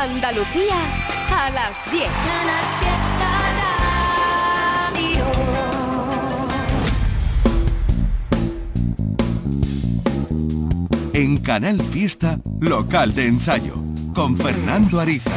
Andalucía a las 10. En Canal Fiesta, local de ensayo, con Fernando Ariza.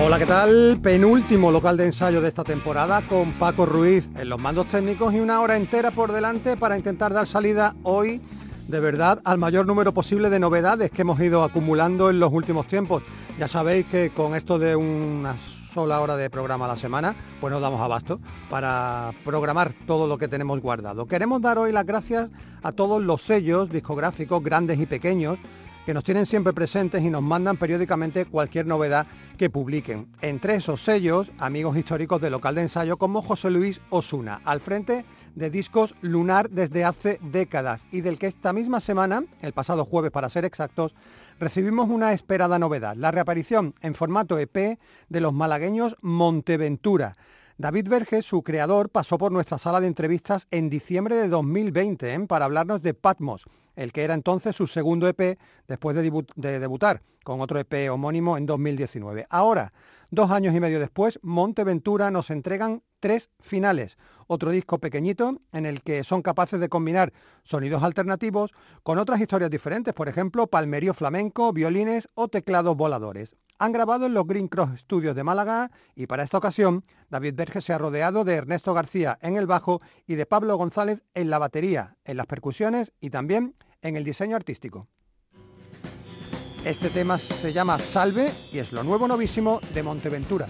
Hola, ¿qué tal? Penúltimo local de ensayo de esta temporada con Paco Ruiz en los mandos técnicos y una hora entera por delante para intentar dar salida hoy de verdad al mayor número posible de novedades que hemos ido acumulando en los últimos tiempos. Ya sabéis que con esto de una sola hora de programa a la semana, pues nos damos abasto para programar todo lo que tenemos guardado. Queremos dar hoy las gracias a todos los sellos discográficos, grandes y pequeños, que nos tienen siempre presentes y nos mandan periódicamente cualquier novedad que publiquen. Entre esos sellos, amigos históricos del local de ensayo como José Luis Osuna, al frente de discos Lunar desde hace décadas y del que esta misma semana, el pasado jueves para ser exactos, recibimos una esperada novedad, la reaparición en formato EP de los malagueños Monteventura. David Verges, su creador, pasó por nuestra sala de entrevistas en diciembre de 2020 ¿eh? para hablarnos de Patmos, el que era entonces su segundo EP después de, de, debutar con otro EP homónimo en 2019. Ahora, dos años y medio después, Monteventura nos entregan tres finales, otro disco pequeñito en el que son capaces de combinar sonidos alternativos con otras historias diferentes, por ejemplo, palmerío flamenco, violines o teclados voladores. Han grabado en los Green Cross Studios de Málaga y para esta ocasión David Berge se ha rodeado de Ernesto García en el bajo y de Pablo González en la batería, en las percusiones y también en el diseño artístico. Este tema se llama Salve y es lo nuevo novísimo de Monteventura.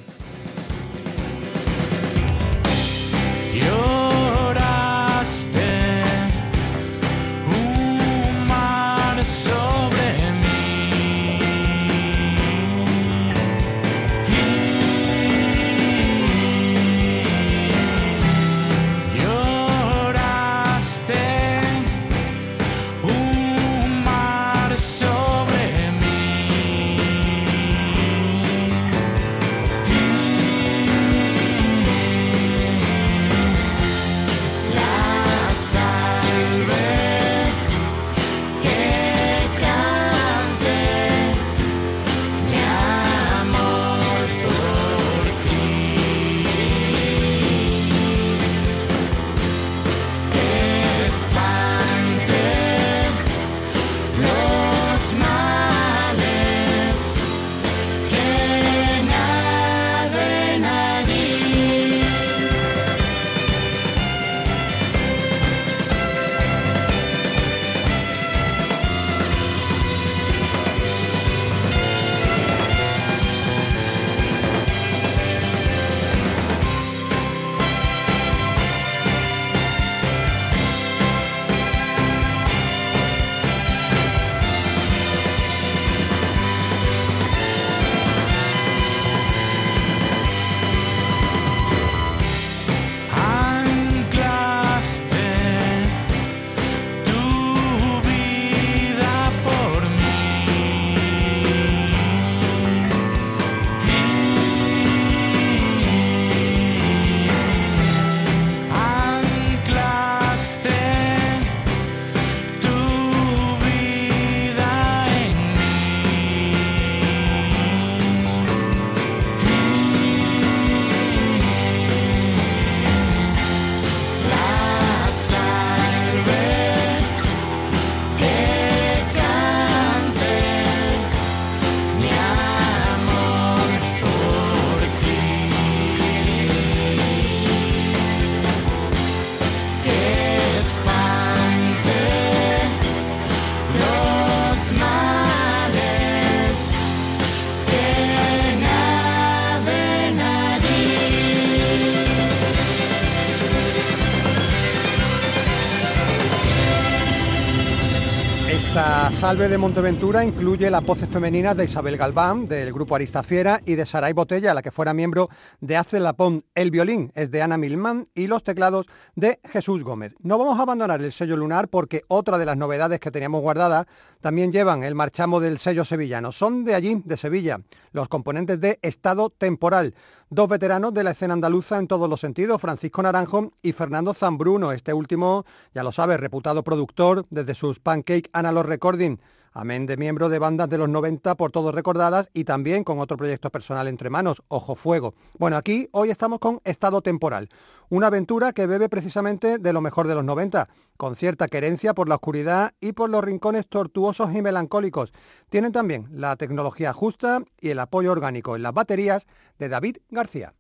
Salve de Monteventura incluye las voces femeninas de Isabel Galván, del grupo Aristafiera, y de Saray Botella, la que fuera miembro de Hace Lapón. El violín es de Ana Milman y los teclados de Jesús Gómez. No vamos a abandonar el sello lunar porque otra de las novedades que teníamos guardadas también llevan el marchamo del sello sevillano. Son de allí, de Sevilla, los componentes de Estado Temporal. Dos veteranos de la escena andaluza en todos los sentidos, Francisco Naranjo y Fernando Zambruno. Este último, ya lo sabe, reputado productor desde sus Pancake Analog Recording amén de miembro de bandas de los 90 por todos recordadas y también con otro proyecto personal entre manos, Ojo Fuego. Bueno, aquí hoy estamos con Estado Temporal, una aventura que bebe precisamente de lo mejor de los 90, con cierta querencia por la oscuridad y por los rincones tortuosos y melancólicos. Tienen también la tecnología justa y el apoyo orgánico en las baterías de David García.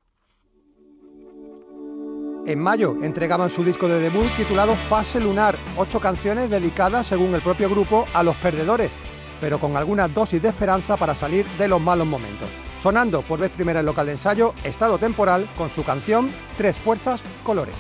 En mayo entregaban su disco de debut titulado Fase Lunar, ocho canciones dedicadas, según el propio grupo, a los perdedores, pero con alguna dosis de esperanza para salir de los malos momentos. Sonando por vez primera en local de ensayo, Estado Temporal, con su canción Tres Fuerzas Colores.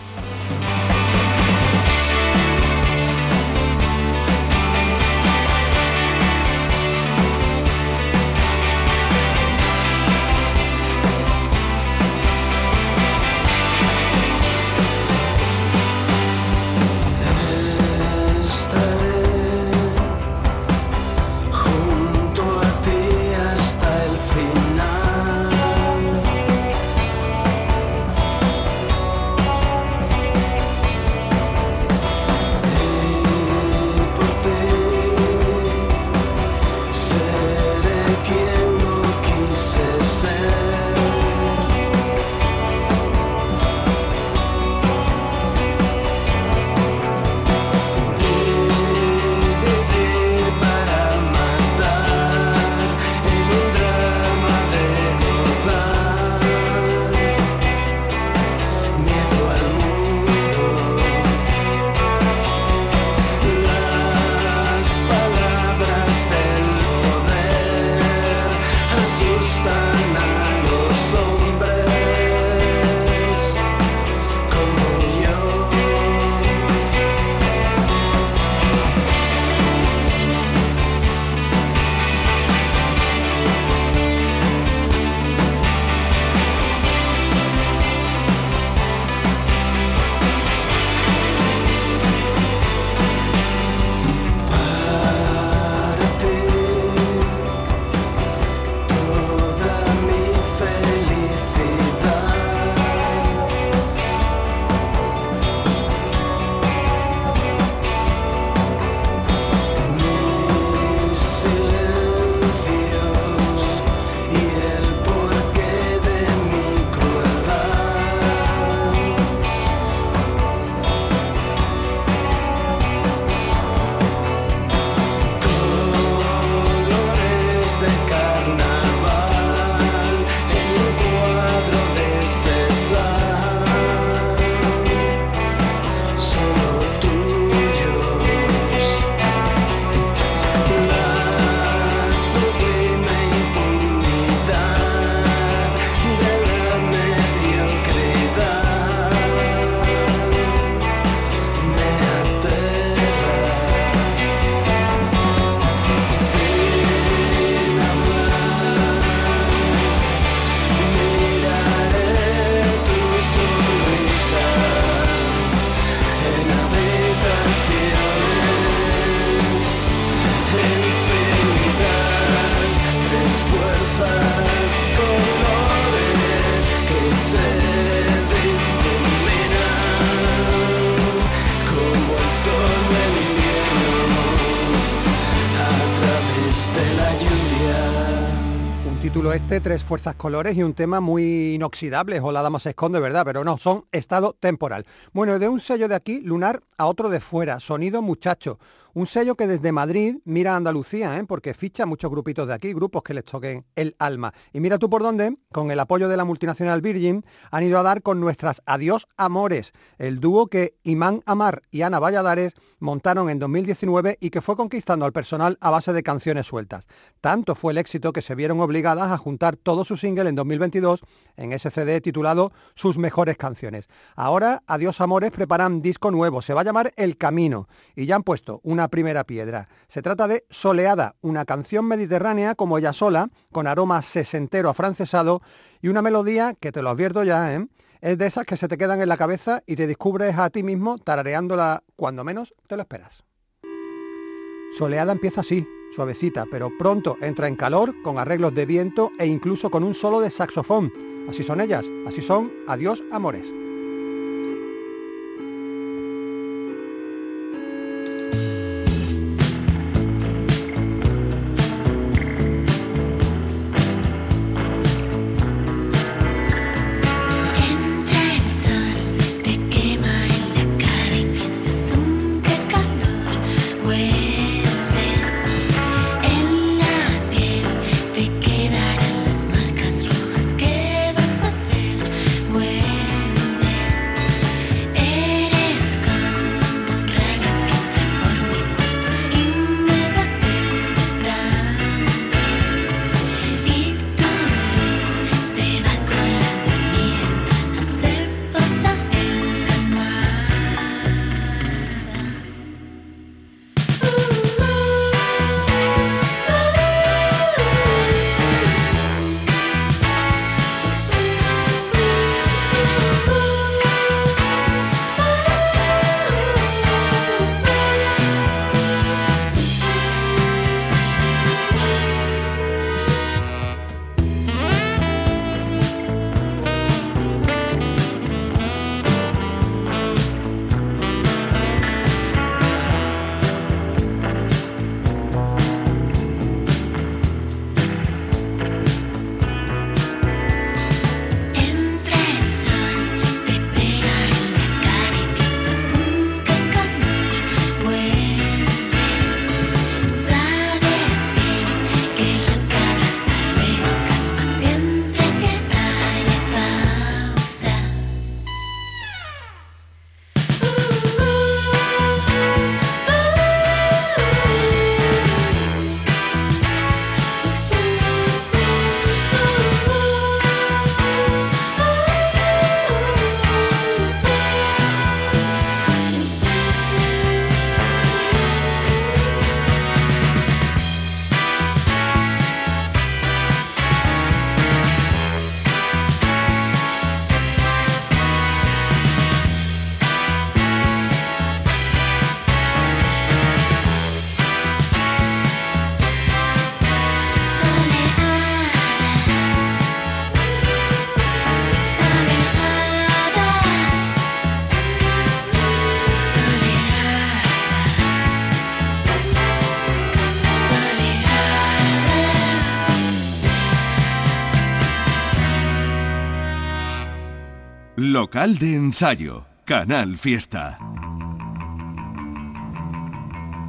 Fuerzas Colores y un tema muy inoxidable, o la dama se esconde, ¿verdad? Pero no, son estado temporal. Bueno, de un sello de aquí, lunar, a otro de fuera, sonido muchacho. Un sello que desde Madrid mira a Andalucía, ¿eh? porque ficha muchos grupitos de aquí, grupos que les toquen el alma. Y mira tú por dónde, con el apoyo de la multinacional Virgin, han ido a dar con nuestras Adiós Amores, el dúo que Imán Amar y Ana Valladares montaron en 2019 y que fue conquistando al personal a base de canciones sueltas. Tanto fue el éxito que se vieron obligadas a juntar todo su single en 2022 en ese CD titulado Sus mejores canciones. Ahora Adiós Amores preparan disco nuevo, se va a llamar El Camino y ya han puesto una primera piedra. Se trata de Soleada, una canción mediterránea como ella sola, con aroma sesentero afrancesado y una melodía que te lo advierto ya, ¿eh? es de esas que se te quedan en la cabeza y te descubres a ti mismo tarareándola cuando menos te lo esperas. Soleada empieza así, suavecita, pero pronto entra en calor con arreglos de viento e incluso con un solo de saxofón. Así son ellas, así son Adiós Amores. Local de ensayo, Canal Fiesta.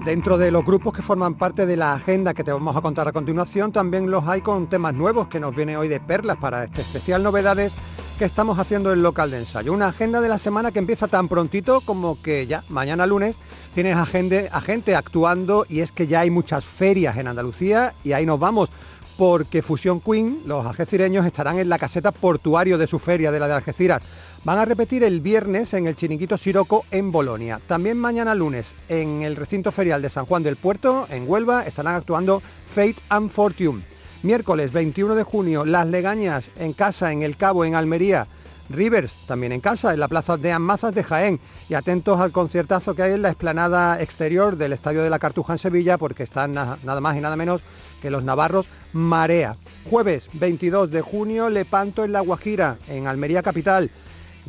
Dentro de los grupos que forman parte de la agenda que te vamos a contar a continuación, también los hay con temas nuevos que nos viene hoy de perlas para este especial novedades que estamos haciendo en local de ensayo. Una agenda de la semana que empieza tan prontito como que ya mañana lunes tienes a gente, actuando y es que ya hay muchas ferias en Andalucía y ahí nos vamos porque Fusión Queen, los algecireños, estarán en la caseta portuario de su feria de la de Algeciras. Van a repetir el viernes en el Chiringuito Siroco en Bolonia. También mañana lunes en el recinto ferial de San Juan del Puerto, en Huelva, estarán actuando Fate and Fortune. Miércoles 21 de junio, Las Legañas en casa, en El Cabo, en Almería. Rivers, también en casa, en la plaza de Amazas de Jaén. Y atentos al conciertazo que hay en la explanada exterior del Estadio de la Cartuja en Sevilla, porque están nada más y nada menos que los navarros Marea. Jueves 22 de junio, Lepanto en La Guajira, en Almería Capital.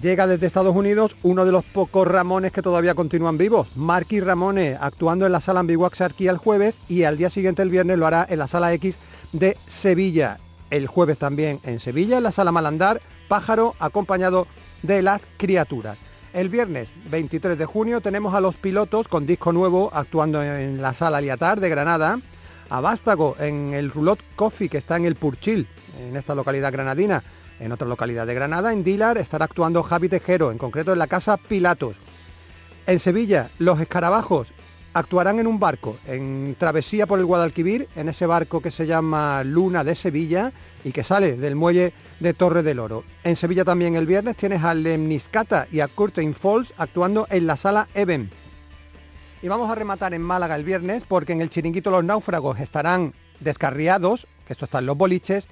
Llega desde Estados Unidos uno de los pocos Ramones que todavía continúan vivos, Marky Ramone, actuando en la sala Ambiguax aquí el jueves y al día siguiente el viernes lo hará en la sala X de Sevilla. El jueves también en Sevilla, en la sala Malandar, Pájaro acompañado de las criaturas. El viernes 23 de junio tenemos a los pilotos con disco nuevo actuando en la sala Liatar de Granada a Vástago en el Rulot Coffee que está en el Purchil, en esta localidad granadina. En otra localidad de Granada, en Dilar, estará actuando Javi Tejero, en concreto en la Casa Pilatos. En Sevilla, los escarabajos actuarán en un barco, en travesía por el Guadalquivir, en ese barco que se llama Luna de Sevilla y que sale del muelle de Torre del Oro. En Sevilla también el viernes tienes a Lemniscata y a Curtain Falls actuando en la sala Even. Y vamos a rematar en Málaga el viernes porque en el chiringuito Los Náufragos estarán descarriados, que esto está en los boliches,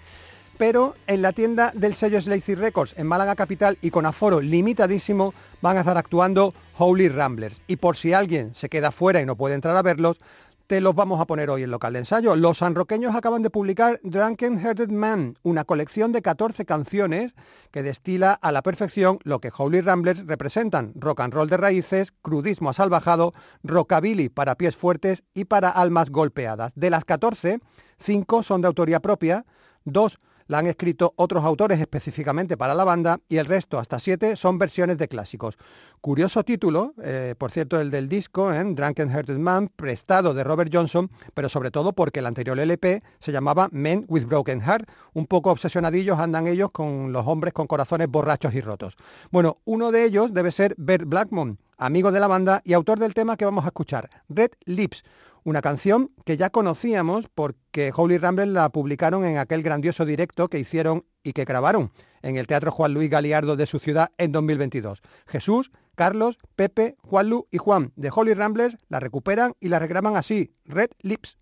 pero en la tienda del sello Slazy Records en Málaga Capital y con aforo limitadísimo van a estar actuando Holy Ramblers. Y por si alguien se queda fuera y no puede entrar a verlos, te los vamos a poner hoy en local de ensayo. Los sanroqueños acaban de publicar Drunken Hearted Man, una colección de 14 canciones que destila a la perfección lo que Holy Ramblers representan, rock and roll de raíces, crudismo asalvajado, rockabilly para pies fuertes y para almas golpeadas. De las 14, 5 son de autoría propia, 2 la han escrito otros autores específicamente para la banda y el resto, hasta siete, son versiones de clásicos. Curioso título, eh, por cierto, el del disco, ¿eh? Drunken Hearted Man, prestado de Robert Johnson, pero sobre todo porque el anterior LP se llamaba Men with Broken Heart. Un poco obsesionadillos andan ellos con los hombres con corazones borrachos y rotos. Bueno, uno de ellos debe ser Bert Blackmon, amigo de la banda y autor del tema que vamos a escuchar, Red Lips una canción que ya conocíamos porque Holy Ramble la publicaron en aquel grandioso directo que hicieron y que grabaron en el Teatro Juan Luis Galiardo de su ciudad en 2022. Jesús, Carlos, Pepe, Juanlu y Juan de Holy Ramblers la recuperan y la regraban así, Red Lips.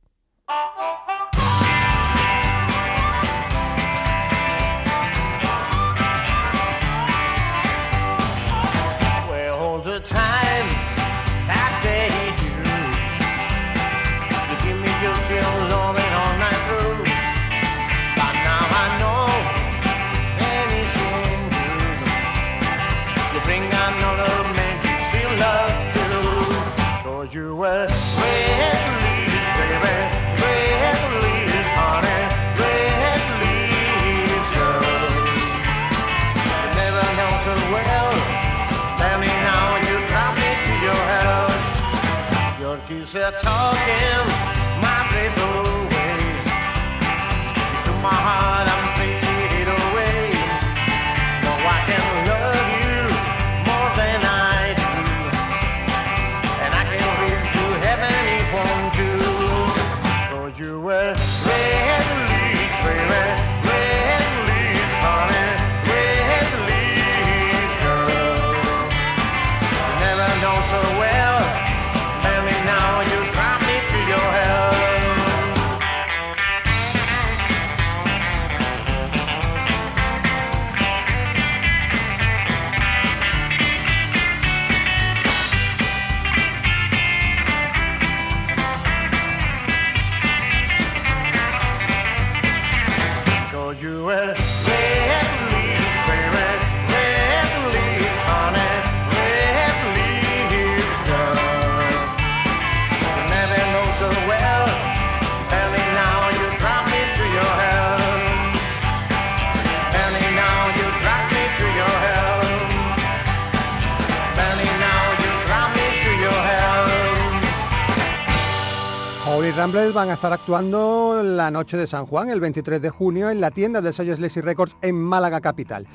Van a estar actuando la noche de San Juan, el 23 de junio, en la tienda del sello Sleazy Records en Málaga Capital.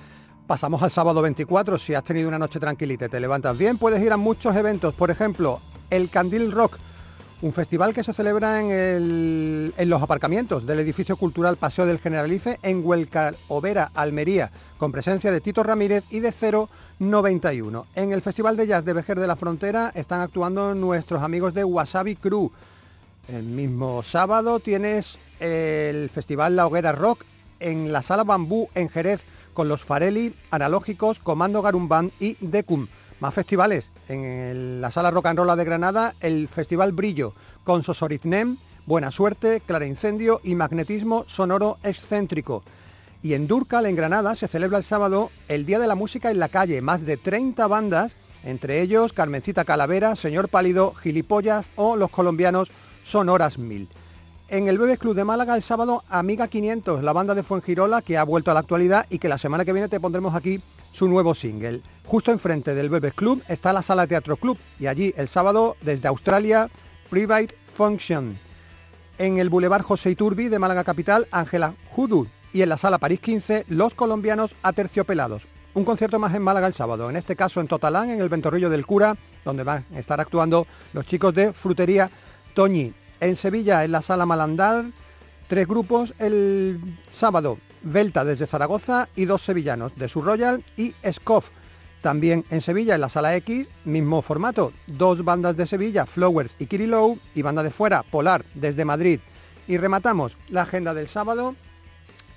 Pasamos al sábado 24, si has tenido una noche tranquilita y te levantas bien, puedes ir a muchos eventos, por ejemplo, el Candil Rock, un festival que se celebra en, en los aparcamientos del edificio cultural Paseo del Generalife en Huelca Overa, Almería, con presencia de Tito Ramírez y de 091. En el Festival de Jazz de Vejer de la Frontera están actuando nuestros amigos de Wasabi Crew. El mismo sábado tienes el Festival La Hoguera Rock en la Sala Bambú en Jerez con los Farelli, Analógicos, Comando Garumbán y Decum. Más festivales. En la Sala Rock and Roll de Granada, el Festival Brillo, con Sosoritnem, Buena Suerte, Clara Incendio y Magnetismo Sonoro Excéntrico. Y en Durcal, en Granada, se celebra el sábado el Día de la Música en la Calle. Más de 30 bandas, entre ellos Carmencita Calavera, Señor Pálido, Gilipollas o los colombianos Sonoras Mil. En el Bebes Club de Málaga el sábado Amiga 500, la banda de Fuengirola que ha vuelto a la actualidad y que la semana que viene te pondremos aquí su nuevo single. Justo enfrente del Bebes Club está la Sala Teatro Club y allí el sábado desde Australia Private Function. En el Boulevard José Iturbi de Málaga Capital, Ángela Judu y en la Sala París 15, Los Colombianos Aterciopelados. Un concierto más en Málaga el sábado, en este caso en Totalán, en el Ventorrillo del Cura, donde van a estar actuando los chicos de Frutería Toñi. En Sevilla, en la Sala Malandar, tres grupos el sábado, Velta desde Zaragoza y dos sevillanos, de Sur Royal y Scoff. También en Sevilla, en la Sala X, mismo formato, dos bandas de Sevilla, Flowers y Kirilow, y banda de fuera, Polar, desde Madrid. Y rematamos la agenda del sábado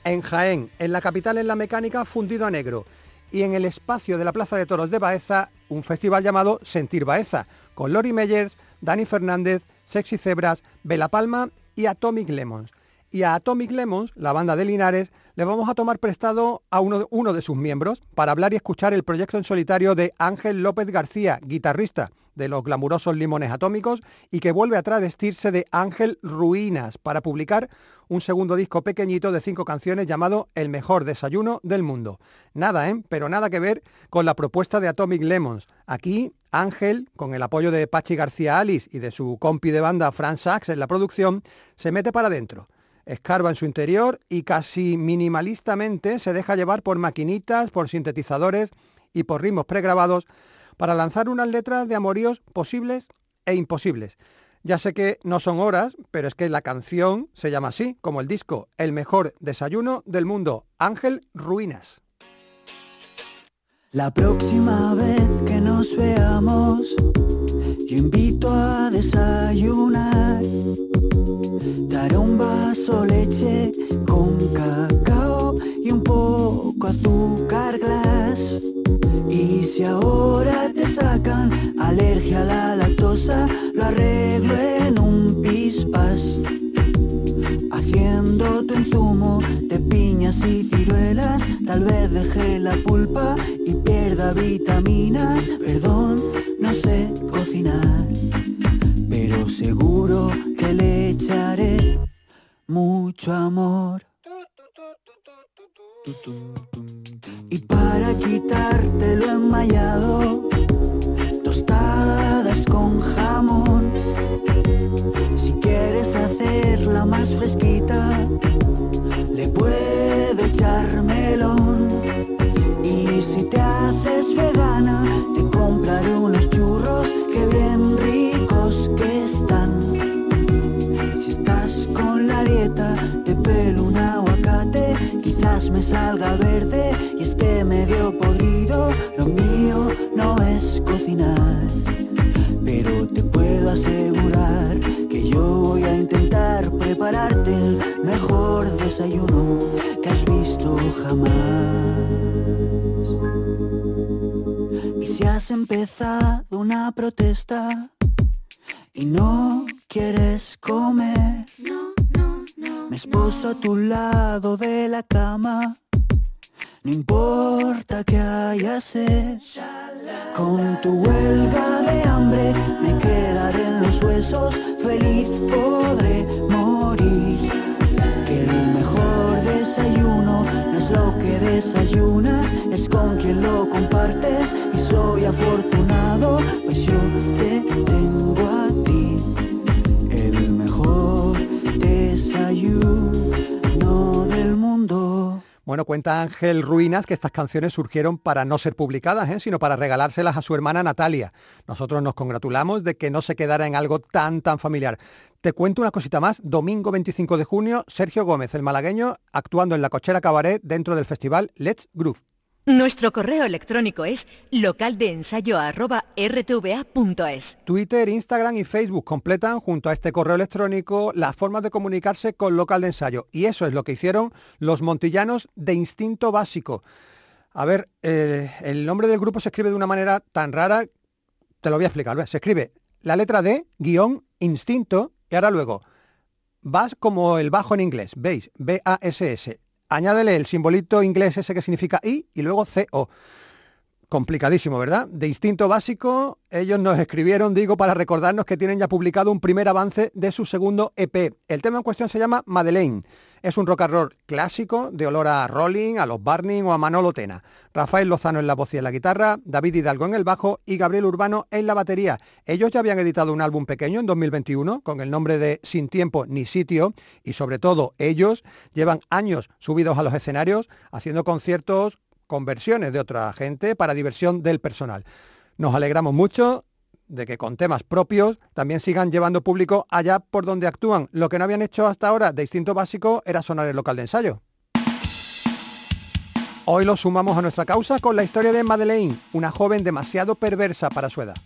en Jaén, en la capital en la mecánica, fundido a negro. Y en el espacio de la Plaza de Toros de Baeza, un festival llamado Sentir Baeza, con Lori Meyers, Dani Fernández, Sexy Zebras, Bela Palma y Atomic Lemons. Y a Atomic Lemons, la banda de Linares, le vamos a tomar prestado a uno, de sus miembros para hablar y escuchar el proyecto en solitario de Ángel López García, guitarrista de los glamurosos Limones Atómicos y que vuelve a travestirse de Ángel Ruinas para publicar un segundo disco pequeñito de cinco canciones llamado El mejor desayuno del mundo. Nada, ¿eh? Pero nada que ver con la propuesta de Atomic Lemons. Aquí Ángel, con el apoyo de Pachi García Alice y de su compi de banda Fran Sachs en la producción, se mete para adentro escarba en su interior y casi minimalistamente se deja llevar por maquinitas, por sintetizadores y por ritmos pregrabados para lanzar unas letras de amoríos posibles e imposibles. Ya sé que no son horas, pero es que la canción se llama así, como el disco, El mejor desayuno del mundo, Ángel Ruinas. La próxima vez que nos veamos, yo invito a desayunar Daré un vaso leche con cacao y un poco azúcar glass. Y si ahora te sacan alergia a la lactosa, lo arreglo en un pispas. Haciéndote un zumo de piñas y ciruelas, tal vez deje la pulpa y pierda vitaminas. Perdón, no sé pero seguro le echaré mucho amor. Y para quitarte lo enmayado, tostadas con jamón. Si quieres hacerla más fresquita, le puedo echar melón. Y si te haces vegana, te compraré unos salga verde y esté medio podrido. Lo mío no es cocinar, pero te puedo asegurar que yo voy a intentar prepararte el mejor desayuno que has visto jamás. Y si has empezado una protesta y no quieres comer, me esposo a tu lado de la cama. No importa que haya sed, con tu huelga de hambre me quedaré en los huesos, feliz podré morir. Bueno, cuenta Ángel Ruinas que estas canciones surgieron para no ser publicadas, ¿eh? sino para regalárselas a su hermana Natalia. Nosotros nos congratulamos de que no se quedara en algo tan, tan familiar. Te cuento una cosita más. Domingo 25 de junio, Sergio Gómez, el malagueño, actuando en la cochera cabaret dentro del festival Let's Groove. Nuestro correo electrónico es localdeensayo.rtva.es. Twitter, Instagram y Facebook completan junto a este correo electrónico las formas de comunicarse con local de ensayo. Y eso es lo que hicieron los montillanos de Instinto Básico. A ver, eh, el nombre del grupo se escribe de una manera tan rara, te lo voy a explicar. Se escribe la letra D, guion, instinto, y ahora luego, vas como el bajo en inglés, veis, B-A-S-S. Añádele el simbolito inglés ese que significa I y luego CO. Complicadísimo, ¿verdad? De instinto básico, ellos nos escribieron, digo, para recordarnos que tienen ya publicado un primer avance de su segundo EP. El tema en cuestión se llama Madeleine. Es un rock and roll clásico de olor a Rolling, a los Barney o a Manolo Tena. Rafael Lozano en la voz y en la guitarra, David Hidalgo en el bajo y Gabriel Urbano en la batería. Ellos ya habían editado un álbum pequeño en 2021 con el nombre de Sin Tiempo ni Sitio y sobre todo ellos llevan años subidos a los escenarios haciendo conciertos con versiones de otra gente para diversión del personal. Nos alegramos mucho de que con temas propios también sigan llevando público allá por donde actúan. Lo que no habían hecho hasta ahora de instinto básico era sonar el local de ensayo. Hoy lo sumamos a nuestra causa con la historia de Madeleine, una joven demasiado perversa para su edad.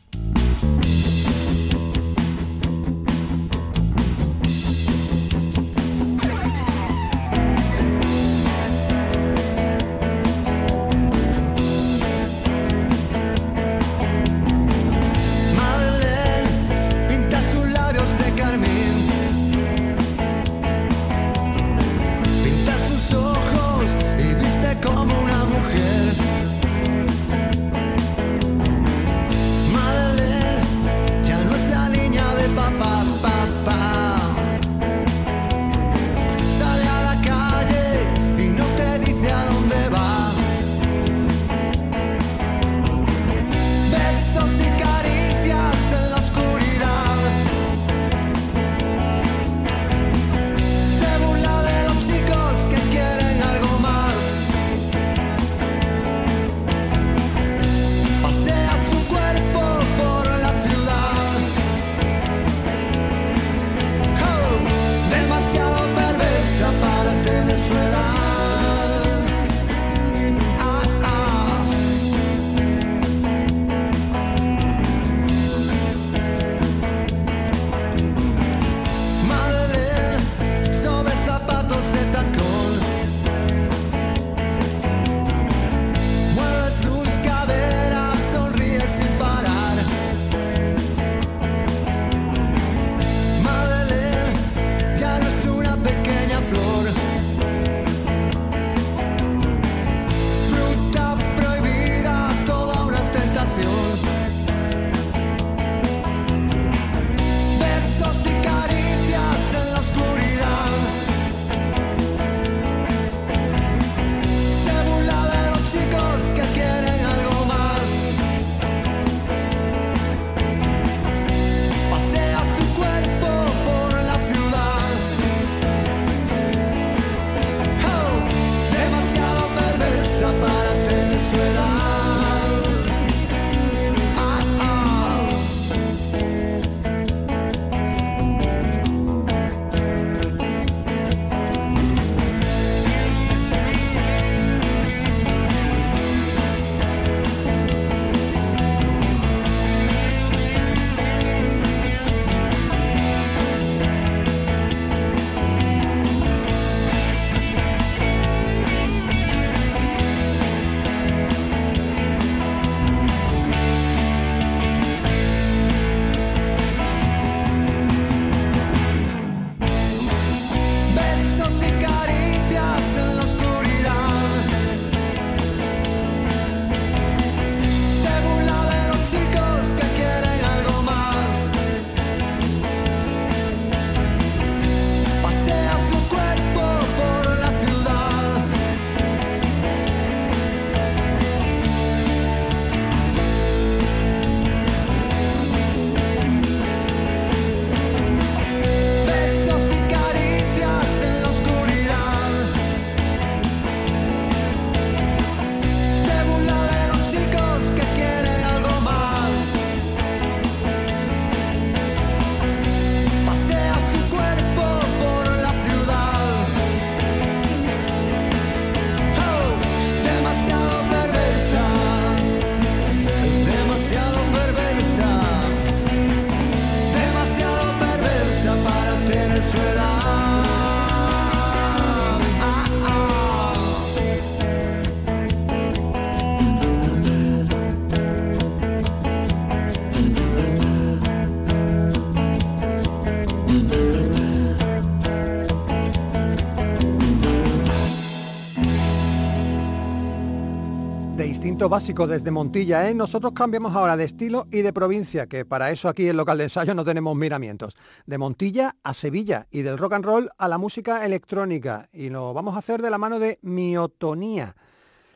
Básico desde Montilla, ¿eh? Nosotros cambiamos ahora de estilo y de provincia, que para eso aquí en local de ensayo no tenemos miramientos. De Montilla a Sevilla y del rock and roll a la música electrónica. Y lo vamos a hacer de la mano de Miotonía.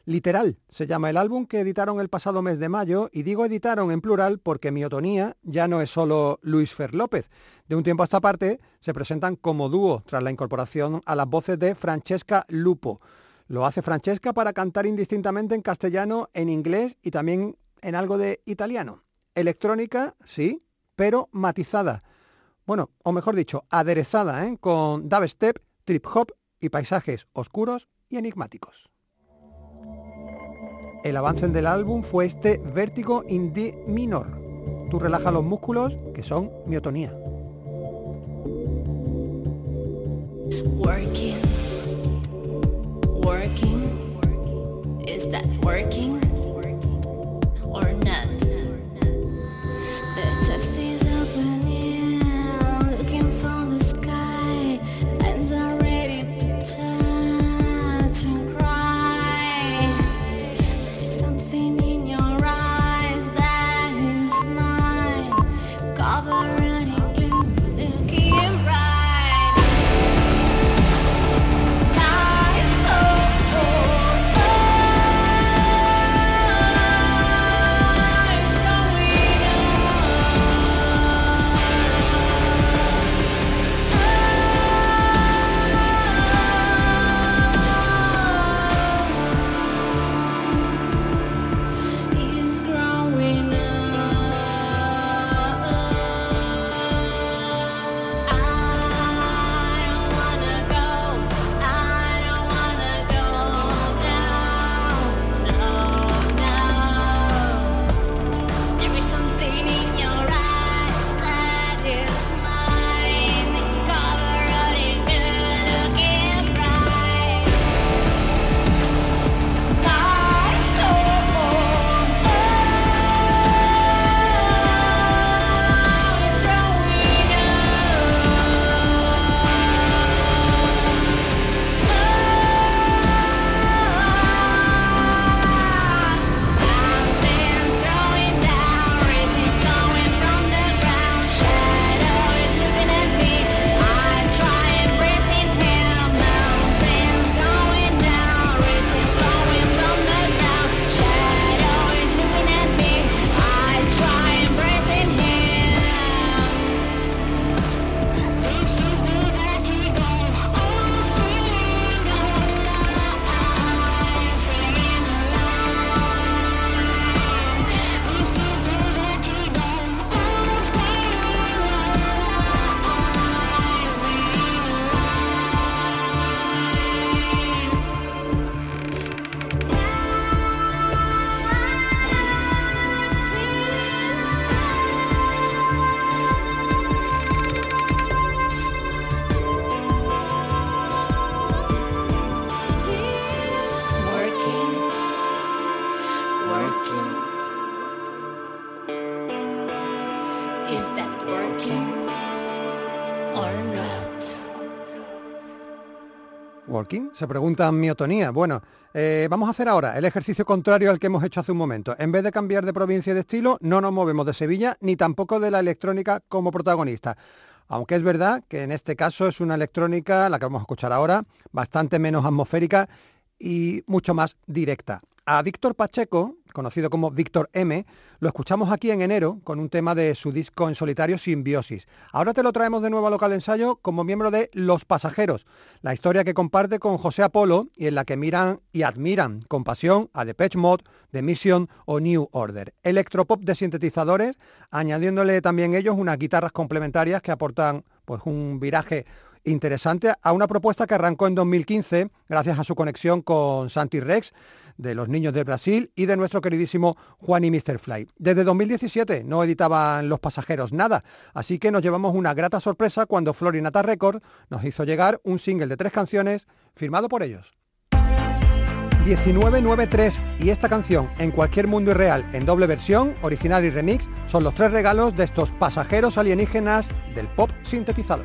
Literal se llama el álbum que editaron el pasado mes de mayo y digo editaron en plural porque Miotonía ya no es solo Luis Fer López. De un tiempo a esta parte se presentan como dúo tras la incorporación a las voces de Francesca Lupo. Lo hace Francesca para cantar indistintamente en castellano, en inglés y también en algo de italiano. Electrónica, sí, pero matizada. Bueno, o mejor dicho, aderezada, ¿eh? con dubstep, trip hop y paisajes oscuros y enigmáticos. El avance del álbum fue este Vértigo in D minor. Tú relajas los músculos, que son miotonía. working? Is that working or not? Se pregunta miotonía. Bueno, eh, vamos a hacer ahora el ejercicio contrario al que hemos hecho hace un momento. En vez de cambiar de provincia y de estilo, no nos movemos de Sevilla ni tampoco de la electrónica como protagonista. Aunque es verdad que en este caso es una electrónica, la que vamos a escuchar ahora, bastante menos atmosférica y mucho más directa. A Víctor Pacheco, conocido como Víctor M, lo escuchamos aquí en enero con un tema de su disco en solitario Simbiosis. Ahora te lo traemos de nuevo a local ensayo como miembro de Los Pasajeros, la historia que comparte con José Apolo y en la que miran y admiran con pasión a Depeche Mode, The Mission o New Order. Electropop de sintetizadores, añadiéndole también ellos unas guitarras complementarias que aportan pues un viraje interesante a una propuesta que arrancó en 2015 gracias a su conexión con Santi Rex de los niños de Brasil y de nuestro queridísimo Juan y Mr. Fly. Desde 2017 no editaban los pasajeros nada, así que nos llevamos una grata sorpresa cuando Florinata Record nos hizo llegar un single de tres canciones firmado por ellos. 1993 y esta canción en cualquier mundo irreal en doble versión, original y remix, son los tres regalos de estos pasajeros alienígenas del pop sintetizado.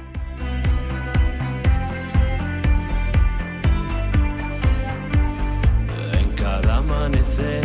money thing.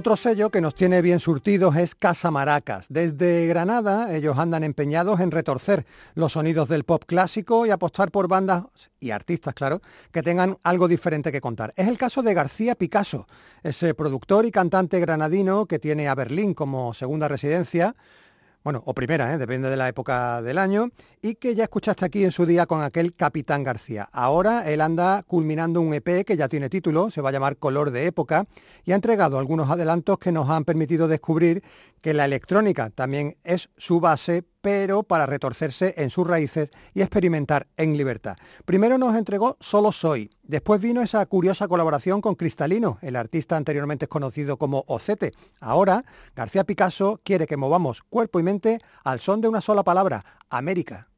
Otro sello que nos tiene bien surtidos es Casa Maracas. Desde Granada ellos andan empeñados en retorcer los sonidos del pop clásico y apostar por bandas y artistas, claro, que tengan algo diferente que contar. Es el caso de García Picasso, ese productor y cantante granadino que tiene a Berlín como segunda residencia bueno, o primera, ¿eh? depende de la época del año, y que ya escuchaste aquí en su día con aquel Capitán García. Ahora él anda culminando un EP que ya tiene título, se va a llamar Color de Época, y ha entregado algunos adelantos que nos han permitido descubrir que la electrónica también es su base, pero para retorcerse en sus raíces y experimentar en libertad. Primero nos entregó Solo Soy, después vino esa curiosa colaboración con Cristalino, el artista anteriormente conocido como Ocete. Ahora, García Picasso quiere que movamos cuerpo y mente al son de una sola palabra, América.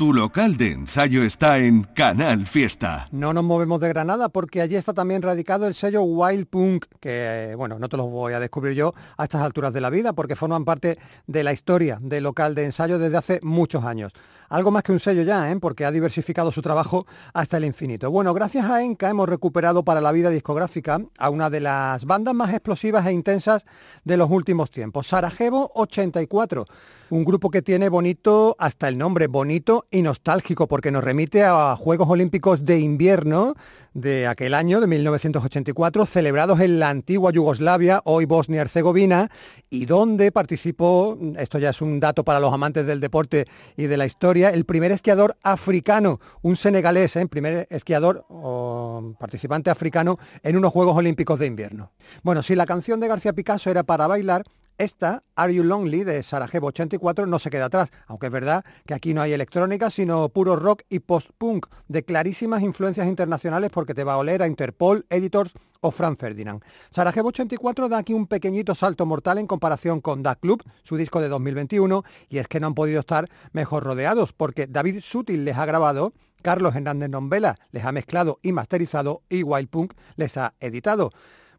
Tu local de ensayo está en Canal Fiesta. No nos movemos de Granada porque allí está también radicado el sello Wild Punk, que bueno, no te lo voy a descubrir yo a estas alturas de la vida porque forman parte de la historia del local de ensayo desde hace muchos años. Algo más que un sello ya, ¿eh? porque ha diversificado su trabajo hasta el infinito. Bueno, gracias a Enca hemos recuperado para la vida discográfica a una de las bandas más explosivas e intensas de los últimos tiempos, Sarajevo 84 un grupo que tiene bonito hasta el nombre, bonito y nostálgico, porque nos remite a Juegos Olímpicos de Invierno de aquel año, de 1984, celebrados en la antigua Yugoslavia, hoy Bosnia-Herzegovina, y donde participó, esto ya es un dato para los amantes del deporte y de la historia, el primer esquiador africano, un senegalés, el ¿eh? primer esquiador o participante africano en unos Juegos Olímpicos de Invierno. Bueno, si la canción de García Picasso era para bailar, Esta, Are You Lonely, de Sarajevo 84, no se queda atrás, aunque es verdad que aquí no hay electrónica, sino puro rock y post-punk, de clarísimas influencias internacionales porque te va a oler a Interpol, Editors o Frank Ferdinand. Sarajevo 84 da aquí un pequeñito salto mortal en comparación con Da Club, su disco de 2021, y es que no han podido estar mejor rodeados, porque David Sutil les ha grabado Carlos Hernández Nombela les ha mezclado y masterizado y Wild Punk les ha editado.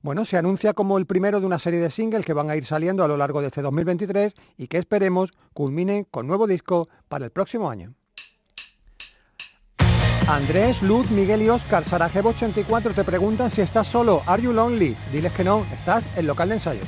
Bueno, se anuncia como el primero de una serie de singles que van a ir saliendo a lo largo de este 2023 y que esperemos culminen con nuevo disco para el próximo año. Andrés, Luz, Miguel y Oscar, Sarajevo 84 te preguntan si estás solo. ¿Are you lonely? Diles que no, estás en local de ensayo.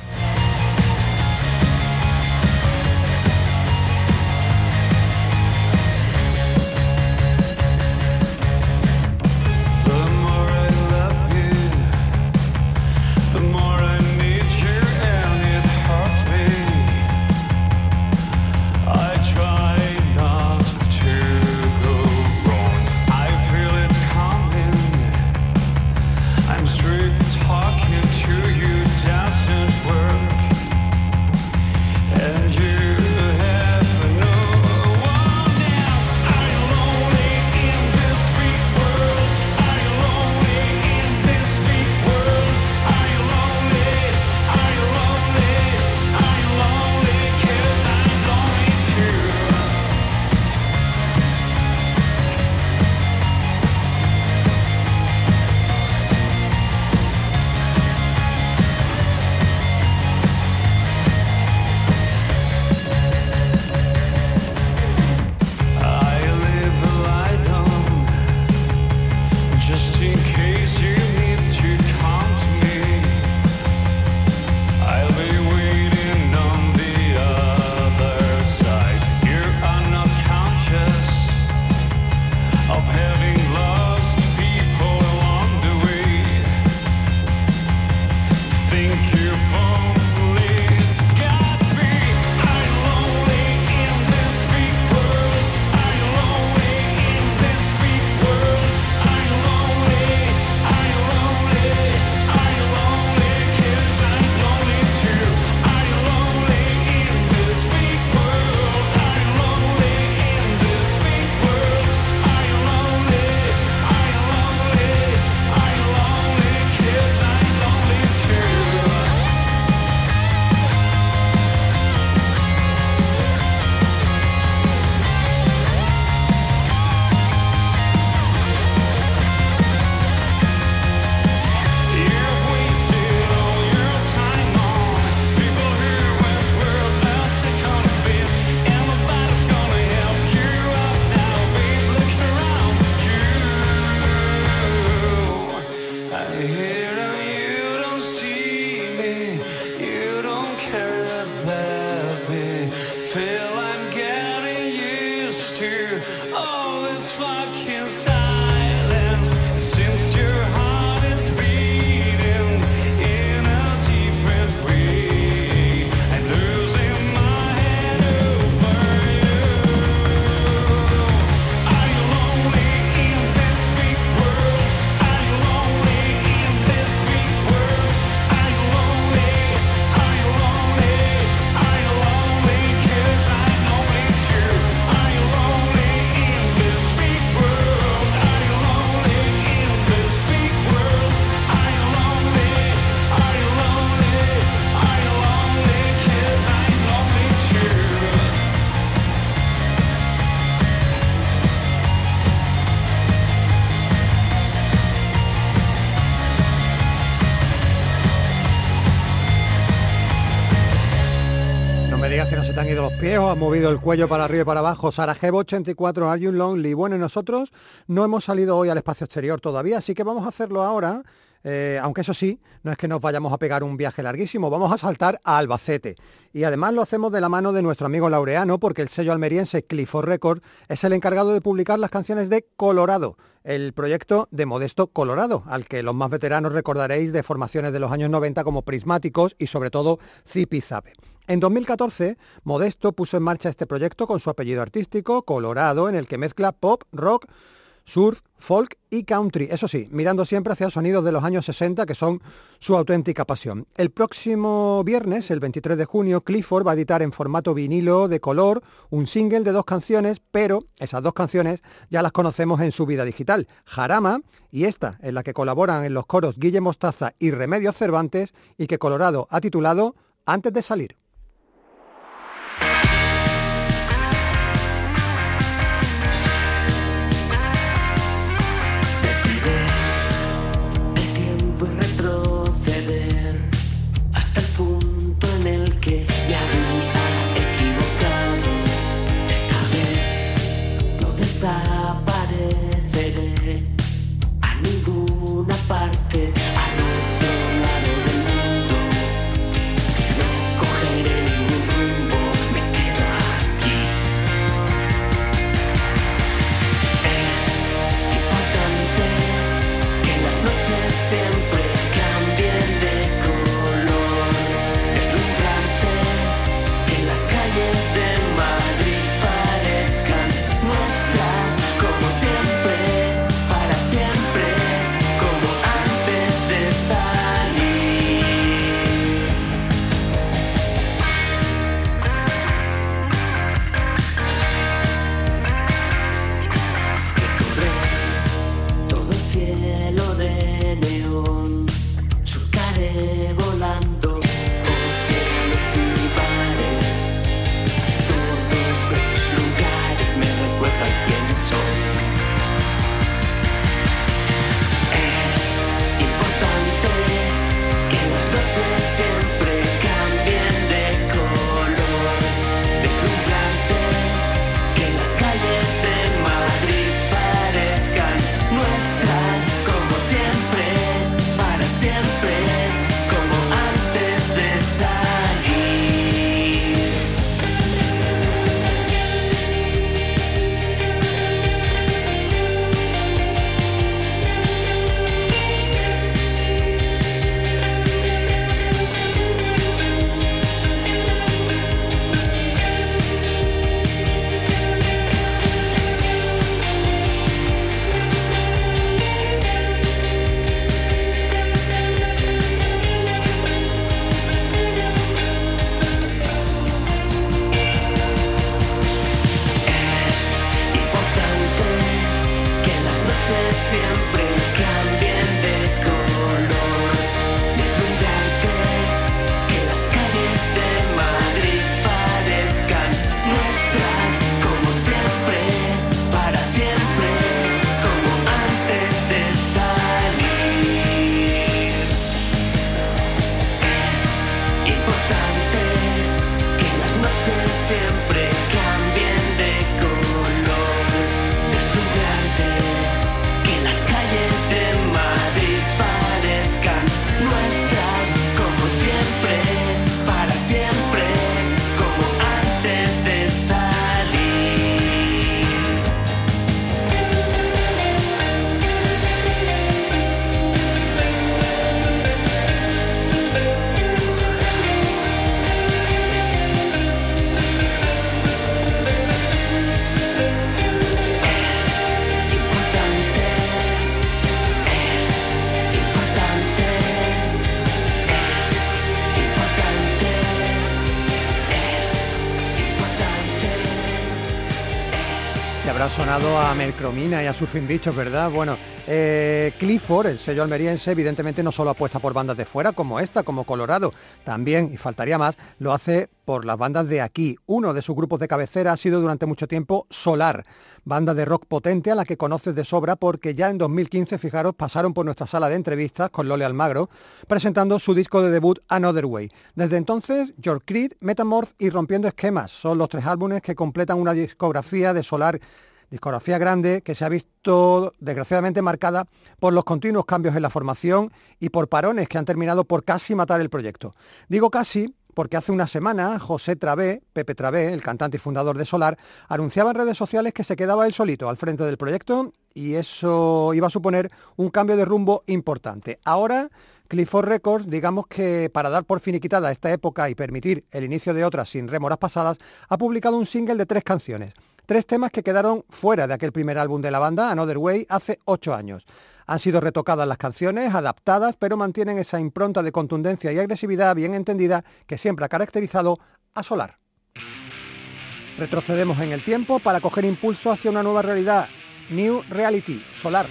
Ha movido el cuello para arriba y para abajo. Sarajevo 84, Are You Lonely? Bueno, nosotros no hemos salido hoy al espacio exterior todavía, así que vamos a hacerlo ahora. Eh, aunque eso sí, no es que nos vayamos a pegar un viaje larguísimo, vamos a saltar a Albacete. Y además lo hacemos de la mano de nuestro amigo laureano, porque el sello almeriense Clifford Record es el encargado de publicar las canciones de Colorado, el proyecto de Modesto Colorado, al que los más veteranos recordaréis de formaciones de los años 90 como Prismáticos y sobre todo Zipizape. En 2014, Modesto puso en marcha este proyecto con su apellido artístico, Colorado, en el que mezcla pop, rock, surf, folk y country. Eso sí, mirando siempre hacia sonidos de los años 60 que son su auténtica pasión. El próximo viernes, el 23 de junio, Clifford va a editar en formato vinilo de color un single de dos canciones, pero esas dos canciones ya las conocemos en su vida digital. Jarama y esta, en la que colaboran en los coros Guille Mostaza y Remedios Cervantes y que Colorado ha titulado Antes de salir. Sonado a Mercromina y a Surfing Bichos, ¿verdad? Bueno, eh, Clifford, el sello almeriense, evidentemente no solo apuesta por bandas de fuera como esta, como Colorado, también, y faltaría más, lo hace por las bandas de aquí. Uno de sus grupos de cabecera ha sido durante mucho tiempo Solar, banda de rock potente a la que conoces de sobra porque ya en 2015, fijaros, pasaron por nuestra sala de entrevistas con Lole Almagro presentando su disco de debut Another Way. Desde entonces, George Creed, Metamorph y Rompiendo Esquemas son los tres álbumes que completan una discografía de Solar discografía grande que se ha visto desgraciadamente marcada por los continuos cambios en la formación y por parones que han terminado por casi matar el proyecto. Digo casi porque hace una semana José Travé, Pepe Travé, el cantante y fundador de Solar, anunciaba en redes sociales que se quedaba él solito al frente del proyecto y eso iba a suponer un cambio de rumbo importante. Ahora Clifford Records, digamos que para dar por finiquitada esta época y permitir el inicio de otras sin remoras pasadas, ha publicado un single de tres canciones. Tres temas que quedaron fuera de aquel primer álbum de la banda, Another Way, hace ocho años. Han sido retocadas las canciones, adaptadas, pero mantienen esa impronta de contundencia y agresividad bien entendida que siempre ha caracterizado a Solar. Retrocedemos en el tiempo para coger impulso hacia una nueva realidad, New Reality, Solar.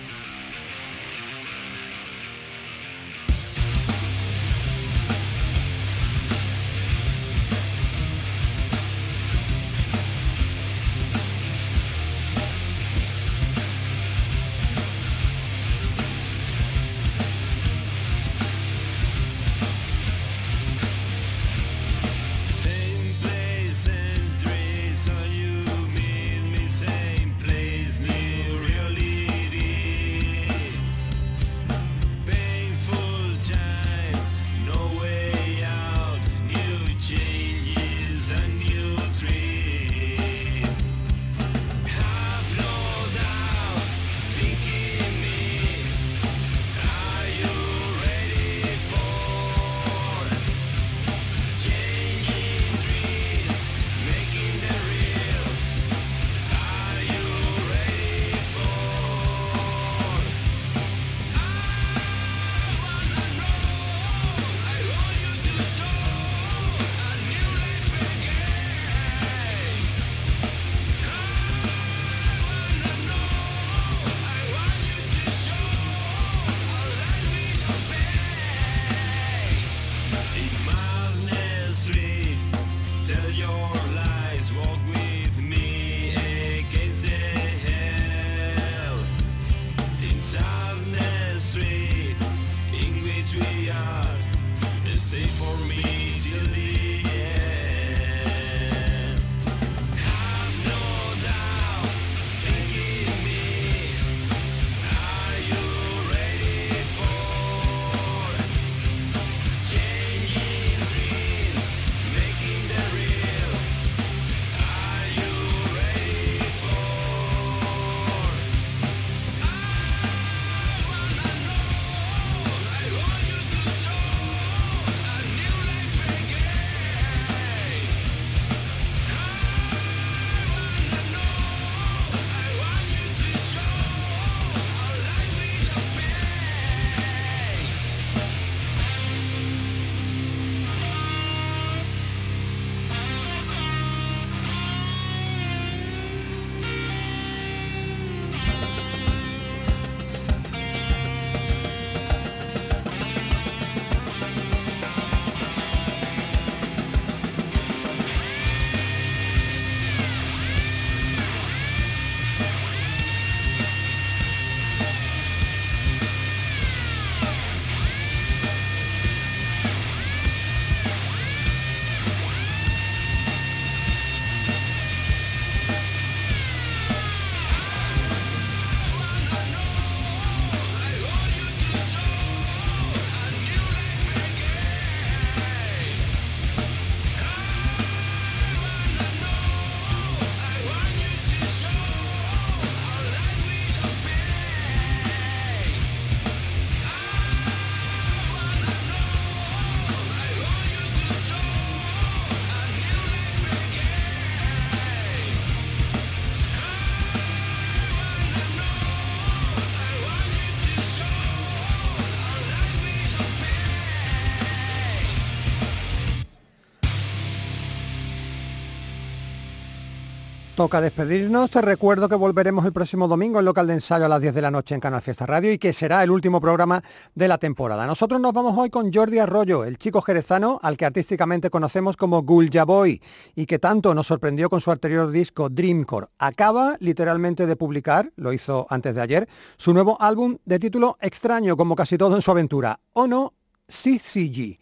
Toca despedirnos. Te recuerdo que volveremos el próximo domingo en local de ensayo a las 10 de la noche en Canal Fiesta Radio y que será el último programa de la temporada. Nosotros nos vamos hoy con Jordi Arroyo, el chico jerezano al que artísticamente conocemos como Gulja Boy y que tanto nos sorprendió con su anterior disco Dreamcore. Acaba literalmente de publicar, lo hizo antes de ayer, su nuevo álbum de título extraño como casi todo en su aventura, ¿o no? CCG.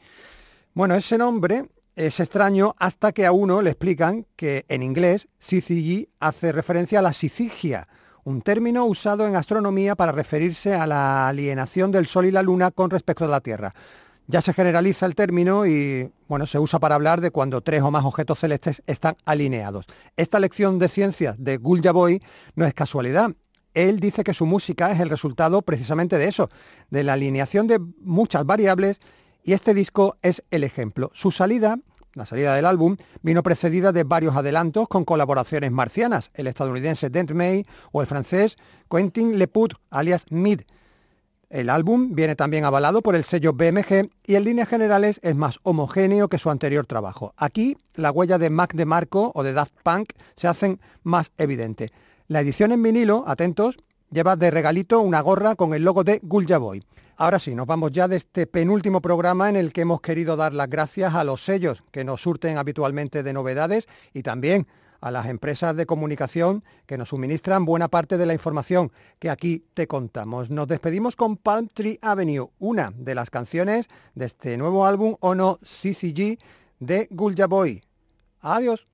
Bueno, ese nombre es extraño hasta que a uno le explican que en inglés CCG hace referencia a la sicigia, un término usado en astronomía para referirse a la alienación del Sol y la Luna con respecto a la Tierra. Ya se generaliza el término y bueno, se usa para hablar de cuando tres o más objetos celestes están alineados. Esta lección de ciencias de Boy no es casualidad. Él dice que su música es el resultado precisamente de eso, de la alineación de muchas variables y este disco es el ejemplo. Su salida la salida del álbum, vino precedida de varios adelantos con colaboraciones marcianas, el estadounidense Dent May o el francés Quentin Leput, alias Mid. El álbum viene también avalado por el sello BMG y en líneas generales es más homogéneo que su anterior trabajo. Aquí la huella de Mac DeMarco o de Daft Punk se hacen más evidente. La edición en vinilo, atentos, lleva de regalito una gorra con el logo de Gulja Boy. Ahora sí, nos vamos ya de este penúltimo programa en el que hemos querido dar las gracias a los sellos que nos surten habitualmente de novedades y también a las empresas de comunicación que nos suministran buena parte de la información que aquí te contamos. Nos despedimos con Palm Tree Avenue, una de las canciones de este nuevo álbum Ono CCG de Gulja Boy. Adiós.